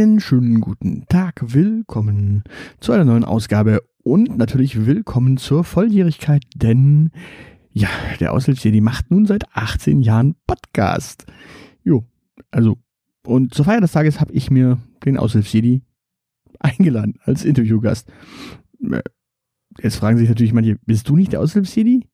Einen schönen guten Tag, willkommen zu einer neuen Ausgabe und natürlich willkommen zur Volljährigkeit, denn ja, der Aushilfsjedi macht nun seit 18 Jahren Podcast. Jo, also und zur Feier des Tages habe ich mir den Aushilfsjedi eingeladen als Interviewgast. Äh, jetzt fragen sich natürlich manche, bist du nicht der Aushilfsjedi?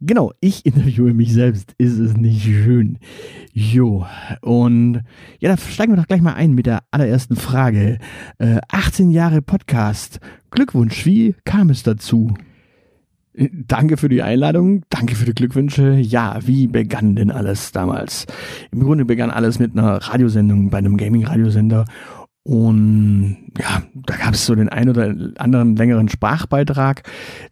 Genau, ich interviewe mich selbst. Ist es nicht schön? Jo. Und ja, da steigen wir doch gleich mal ein mit der allerersten Frage. Äh, 18 Jahre Podcast. Glückwunsch, wie kam es dazu? Äh, danke für die Einladung, danke für die Glückwünsche. Ja, wie begann denn alles damals? Im Grunde begann alles mit einer Radiosendung bei einem Gaming-Radiosender und ja, da gab es so den ein oder anderen längeren Sprachbeitrag.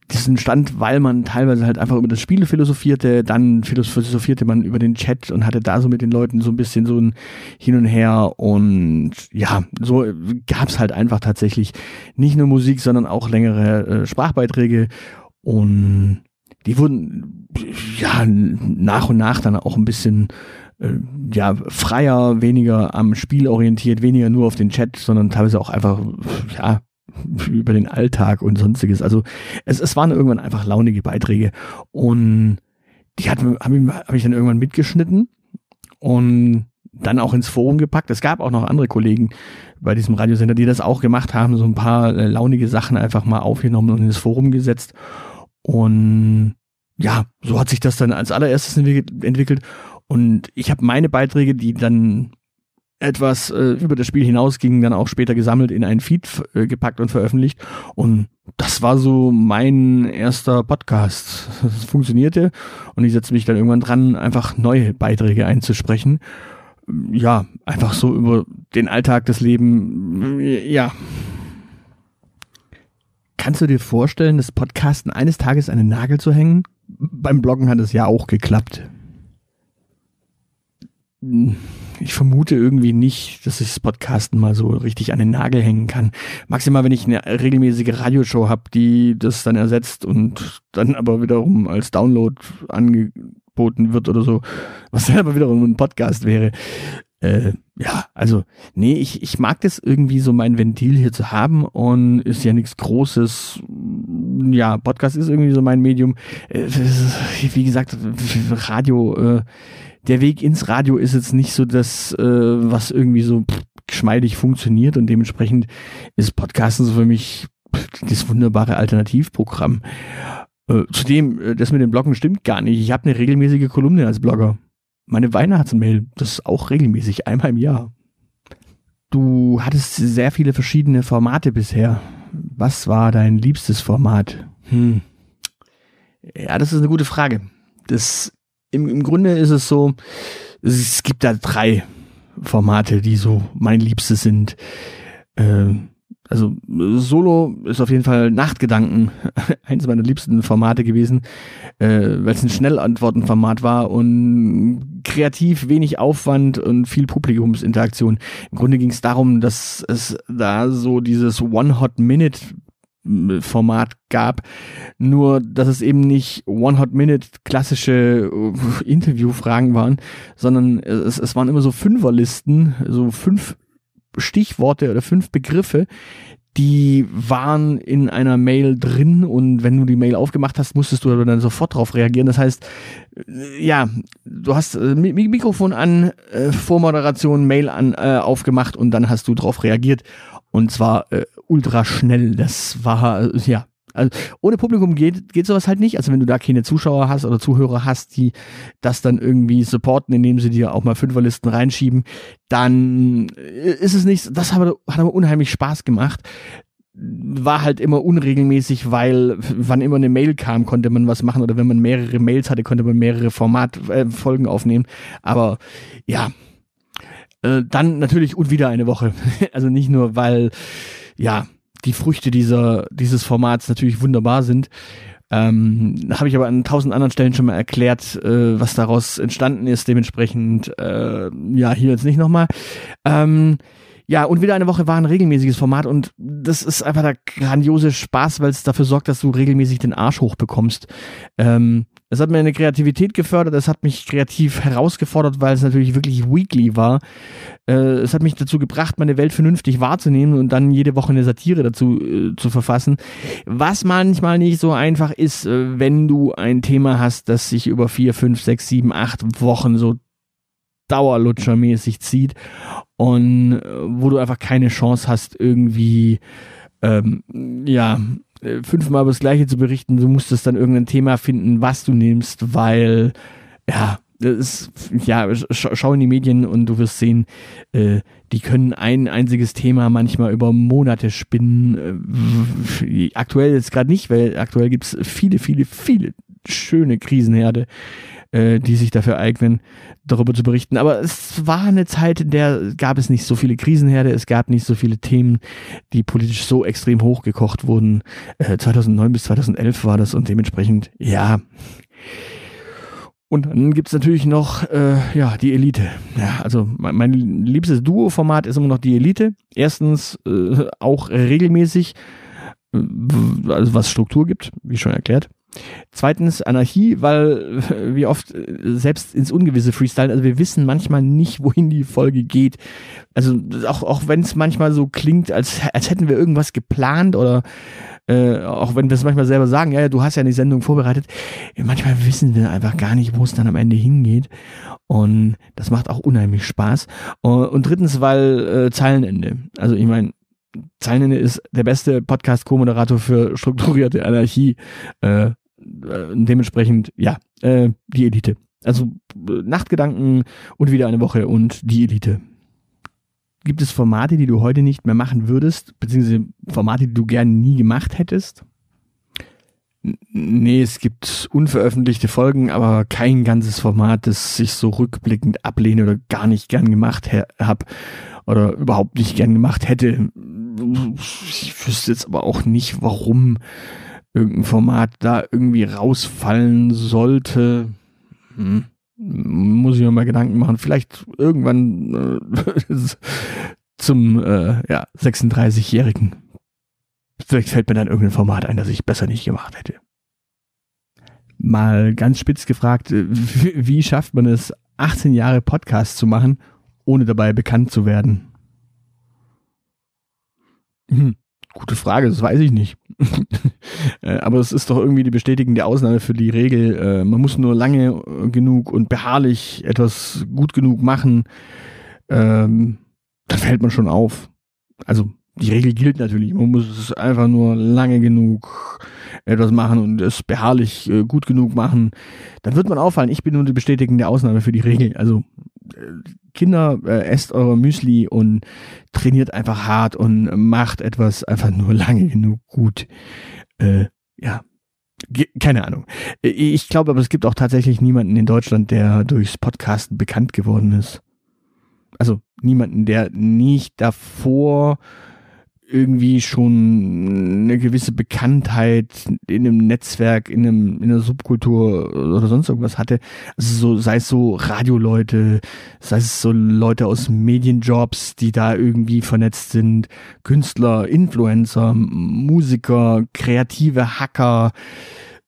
Das entstand, weil man teilweise halt einfach über das Spiel philosophierte, dann philosophierte man über den Chat und hatte da so mit den Leuten so ein bisschen so ein Hin und Her. Und ja, so gab es halt einfach tatsächlich nicht nur Musik, sondern auch längere äh, Sprachbeiträge. Und die wurden ja nach und nach dann auch ein bisschen ja, freier, weniger am Spiel orientiert, weniger nur auf den Chat, sondern teilweise auch einfach, ja, über den Alltag und sonstiges. Also es, es waren irgendwann einfach launige Beiträge und die habe hab ich dann irgendwann mitgeschnitten und dann auch ins Forum gepackt. Es gab auch noch andere Kollegen bei diesem Radiosender, die das auch gemacht haben, so ein paar äh, launige Sachen einfach mal aufgenommen und ins Forum gesetzt. Und ja, so hat sich das dann als allererstes entwickelt. Und ich habe meine Beiträge, die dann etwas äh, über das Spiel hinausgingen, dann auch später gesammelt in einen Feed äh, gepackt und veröffentlicht. Und das war so mein erster Podcast. Das funktionierte und ich setze mich dann irgendwann dran, einfach neue Beiträge einzusprechen. Ja, einfach so über den Alltag, das Leben. Ja. Kannst du dir vorstellen, das Podcasten eines Tages einen Nagel zu hängen? Beim Bloggen hat es ja auch geklappt ich vermute irgendwie nicht, dass ich das Podcasten mal so richtig an den Nagel hängen kann. Maximal, wenn ich eine regelmäßige Radioshow habe, die das dann ersetzt und dann aber wiederum als Download angeboten wird oder so, was dann aber wiederum ein Podcast wäre. Äh, ja, also, nee, ich, ich mag das irgendwie so mein Ventil hier zu haben und ist ja nichts Großes. Ja, Podcast ist irgendwie so mein Medium. Äh, wie gesagt, Radio, äh, der Weg ins Radio ist jetzt nicht so das, äh, was irgendwie so pff, geschmeidig funktioniert und dementsprechend ist Podcasten so für mich das wunderbare Alternativprogramm. Äh, zudem, äh, das mit den Bloggen stimmt gar nicht. Ich habe eine regelmäßige Kolumne als Blogger. Meine Weihnachtsmail, das ist auch regelmäßig, einmal im Jahr. Du hattest sehr viele verschiedene Formate bisher. Was war dein liebstes Format? Hm. Ja, das ist eine gute Frage. Das im, im Grunde ist es so, es gibt da drei Formate, die so mein Liebstes sind. Äh, also Solo ist auf jeden Fall Nachtgedanken eins meiner liebsten Formate gewesen, äh, weil es ein Schnellantwortenformat war und kreativ, wenig Aufwand und viel Publikumsinteraktion. Im Grunde ging es darum, dass es da so dieses One-Hot-Minute Format gab. Nur, dass es eben nicht One-Hot-Minute klassische äh, Interviewfragen waren, sondern es, es waren immer so Fünferlisten, so fünf Stichworte oder fünf Begriffe, die waren in einer Mail drin und wenn du die Mail aufgemacht hast, musstest du dann sofort darauf reagieren. Das heißt, äh, ja, du hast äh, Mikrofon an, äh, Vormoderation, Mail an, äh, aufgemacht und dann hast du darauf reagiert und zwar äh, ultra schnell. Das war, ja, also ohne Publikum geht, geht sowas halt nicht. Also wenn du da keine Zuschauer hast oder Zuhörer hast, die das dann irgendwie supporten, indem sie dir auch mal Fünferlisten reinschieben, dann äh, ist es nicht, das hat aber, hat aber unheimlich Spaß gemacht. War halt immer unregelmäßig, weil wann immer eine Mail kam, konnte man was machen oder wenn man mehrere Mails hatte, konnte man mehrere Formatfolgen äh, aufnehmen. Aber ja, äh, dann natürlich und wieder eine Woche. also nicht nur, weil ja die Früchte dieser dieses Formats natürlich wunderbar sind. Ähm, habe ich aber an tausend anderen Stellen schon mal erklärt, äh, was daraus entstanden ist. Dementsprechend äh, ja hier jetzt nicht nochmal. Ähm, ja, und wieder eine Woche war ein regelmäßiges Format und das ist einfach der grandiose Spaß, weil es dafür sorgt, dass du regelmäßig den Arsch hochbekommst. Ähm, Es hat meine Kreativität gefördert, es hat mich kreativ herausgefordert, weil es natürlich wirklich weekly war. Äh, es hat mich dazu gebracht, meine Welt vernünftig wahrzunehmen und dann jede Woche eine Satire dazu äh, zu verfassen. Was manchmal nicht so einfach ist, äh, wenn du ein Thema hast, das sich über vier, fünf, sechs, sieben, acht Wochen so dauerlutschermäßig zieht und äh, wo du einfach keine Chance hast, irgendwie ähm, ja äh, fünfmal über das Gleiche zu berichten. Du musstest dann irgendein Thema finden, was du nimmst, weil ja das ist, ja, schau in die Medien und du wirst sehen, äh, die können ein einziges Thema manchmal über Monate spinnen. Äh, aktuell jetzt gerade nicht, weil aktuell gibt's viele, viele, viele schöne Krisenherde, äh, die sich dafür eignen, darüber zu berichten. Aber es war eine Zeit, in der gab es nicht so viele Krisenherde, es gab nicht so viele Themen, die politisch so extrem hochgekocht wurden. Äh, 2009 bis 2011 war das und dementsprechend, ja. Und dann gibt's natürlich noch äh, ja die Elite. Ja, also mein, mein liebstes Duo-Format ist immer noch die Elite. Erstens äh, auch regelmäßig, äh, also was Struktur gibt, wie schon erklärt. Zweitens Anarchie, weil wir oft äh, selbst ins Ungewisse freestylen. Also wir wissen manchmal nicht, wohin die Folge geht. Also auch, auch wenn es manchmal so klingt, als, als hätten wir irgendwas geplant oder äh, auch wenn wir es manchmal selber sagen, ja, du hast ja die Sendung vorbereitet. Manchmal wissen wir einfach gar nicht, wo es dann am Ende hingeht. Und das macht auch unheimlich Spaß. Und, und drittens, weil äh, Zeilenende. Also ich meine, Zeilenende ist der beste Podcast-Co-Moderator für strukturierte Anarchie. Äh, äh, dementsprechend, ja, äh, die Elite. Also äh, Nachtgedanken und wieder eine Woche und die Elite. Gibt es Formate, die du heute nicht mehr machen würdest, beziehungsweise Formate, die du gerne nie gemacht hättest? Nee, es gibt unveröffentlichte Folgen, aber kein ganzes Format, das ich so rückblickend ablehne oder gar nicht gern gemacht habe oder überhaupt nicht gern gemacht hätte. Ich wüsste jetzt aber auch nicht, warum irgendein Format da irgendwie rausfallen sollte. Hm. Muss ich mir mal Gedanken machen. Vielleicht irgendwann äh, zum äh, ja, 36-Jährigen. Vielleicht fällt mir dann irgendein Format ein, das ich besser nicht gemacht hätte. Mal ganz spitz gefragt, äh, wie, schafft man es, 18 Jahre Podcast zu machen, ohne dabei bekannt zu werden? Hm. Gute Frage, das weiß ich nicht. Äh, aber es ist doch irgendwie die bestätigende Ausnahme für die Regel. Äh, man muss nur lange genug und beharrlich etwas gut genug machen, ähm, dann fällt man schon auf. Also die Regel gilt natürlich. Man muss es einfach nur lange genug etwas machen und es beharrlich äh, gut genug machen. Dann wird man auffallen. Ich bin nur die bestätigende Ausnahme für die Regel. Also Kinder, äh, esst eure Müsli und trainiert einfach hart und macht etwas einfach nur lange genug gut. Äh, ja, keine Ahnung. Äh, ich glaube aber, es gibt auch tatsächlich niemanden in Deutschland, der durchs Podcasten bekannt geworden ist. Also niemanden, der nicht davor irgendwie schon eine gewisse Bekanntheit in einem Netzwerk, in, einem, in einer Subkultur oder sonst irgendwas hatte. Also so, sei es so Radioleute, sei es so Leute aus Medienjobs, die da irgendwie vernetzt sind, Künstler, Influencer, Musiker, kreative Hacker.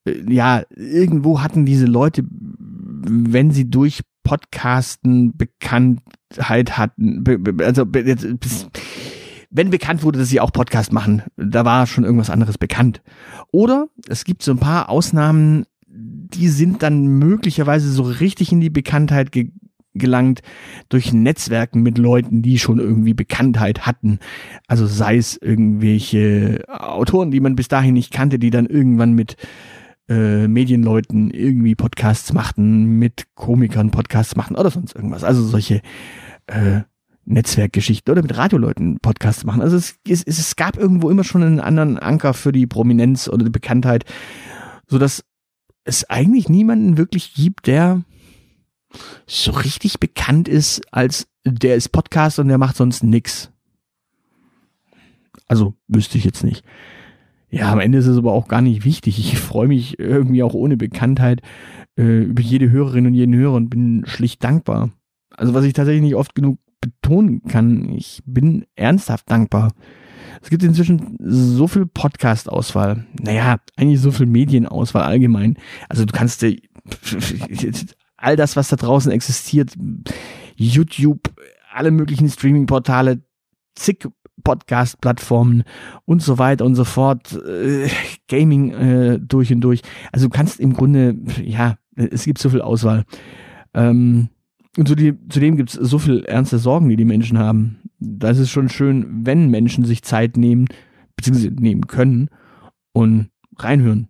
Äh, ja, irgendwo hatten diese Leute, wenn sie durch Podcasten Bekanntheit hatten, also jetzt, wenn bekannt wurde, dass sie auch Podcast machen, da war schon irgendwas anderes bekannt. Oder es gibt so ein paar Ausnahmen, die sind dann möglicherweise so richtig in die Bekanntheit ge gelangt durch Netzwerken mit Leuten, die schon irgendwie Bekanntheit hatten. Also sei es irgendwelche Autoren, die man bis dahin nicht kannte, die dann irgendwann mit äh, Medienleuten irgendwie Podcasts machten, mit Komikern Podcasts machten oder sonst irgendwas. Also solche äh, Netzwerkgeschichten oder mit Radioleuten Podcasts machen. Also es, es, es gab irgendwo immer schon einen anderen Anker für die Prominenz oder die Bekanntheit, so dass es eigentlich niemanden wirklich gibt, der so richtig bekannt ist, als der ist Podcast und der macht sonst nix. Also wüsste ich jetzt nicht. Ja, am Ende ist es aber auch gar nicht wichtig. Ich freue mich irgendwie auch ohne Bekanntheit äh, über jede Hörerin und jeden Hörer und bin schlicht dankbar. Also was ich tatsächlich nicht oft genug betonen kann, ich bin ernsthaft dankbar. Es gibt inzwischen so viel Podcast-Auswahl. Naja, eigentlich so viel Medienauswahl allgemein. Also du kannst dir all das, was da draußen existiert, YouTube, alle möglichen Streaming-Portale, zig Podcast-Plattformen und so weiter und so fort, äh, Gaming äh, durch und durch. Also du kannst im Grunde, ja, es gibt so viel Auswahl. Ähm, und zudem gibt es so viel ernste Sorgen, die die Menschen haben. Da ist es schon schön, wenn Menschen sich Zeit nehmen, beziehungsweise nehmen können und reinhören.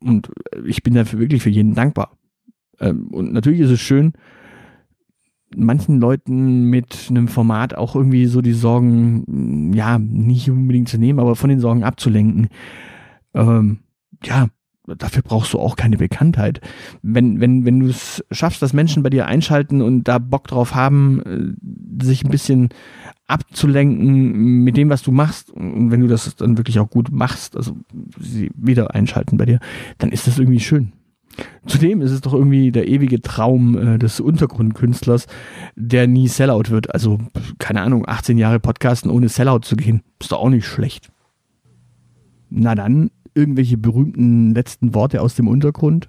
Und ich bin dafür wirklich für jeden dankbar. Ähm, und natürlich ist es schön, manchen Leuten mit einem Format auch irgendwie so die Sorgen, ja, nicht unbedingt zu nehmen, aber von den Sorgen abzulenken. Ähm, ja, dafür brauchst du auch keine Bekanntheit. Wenn, wenn, wenn du es schaffst, dass Menschen bei dir einschalten und da Bock drauf haben, äh, sich ein bisschen abzulenken mit dem, was du machst, und wenn du das dann wirklich auch gut machst, also sie wieder einschalten bei dir, dann ist das irgendwie schön. Zudem ist es doch irgendwie der ewige Traum äh, des Untergrundkünstlers, der nie Sellout wird. Also, keine Ahnung, 18 Jahre Podcasten ohne Sellout zu gehen, ist doch auch nicht schlecht. Na dann, irgendwelche berühmten letzten Worte aus dem Untergrund?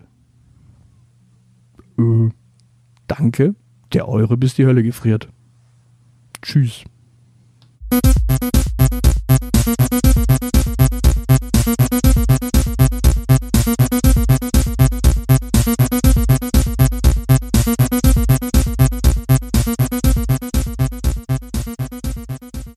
Äh, danke, der Eure bis die Hölle gefriert. Tschüss.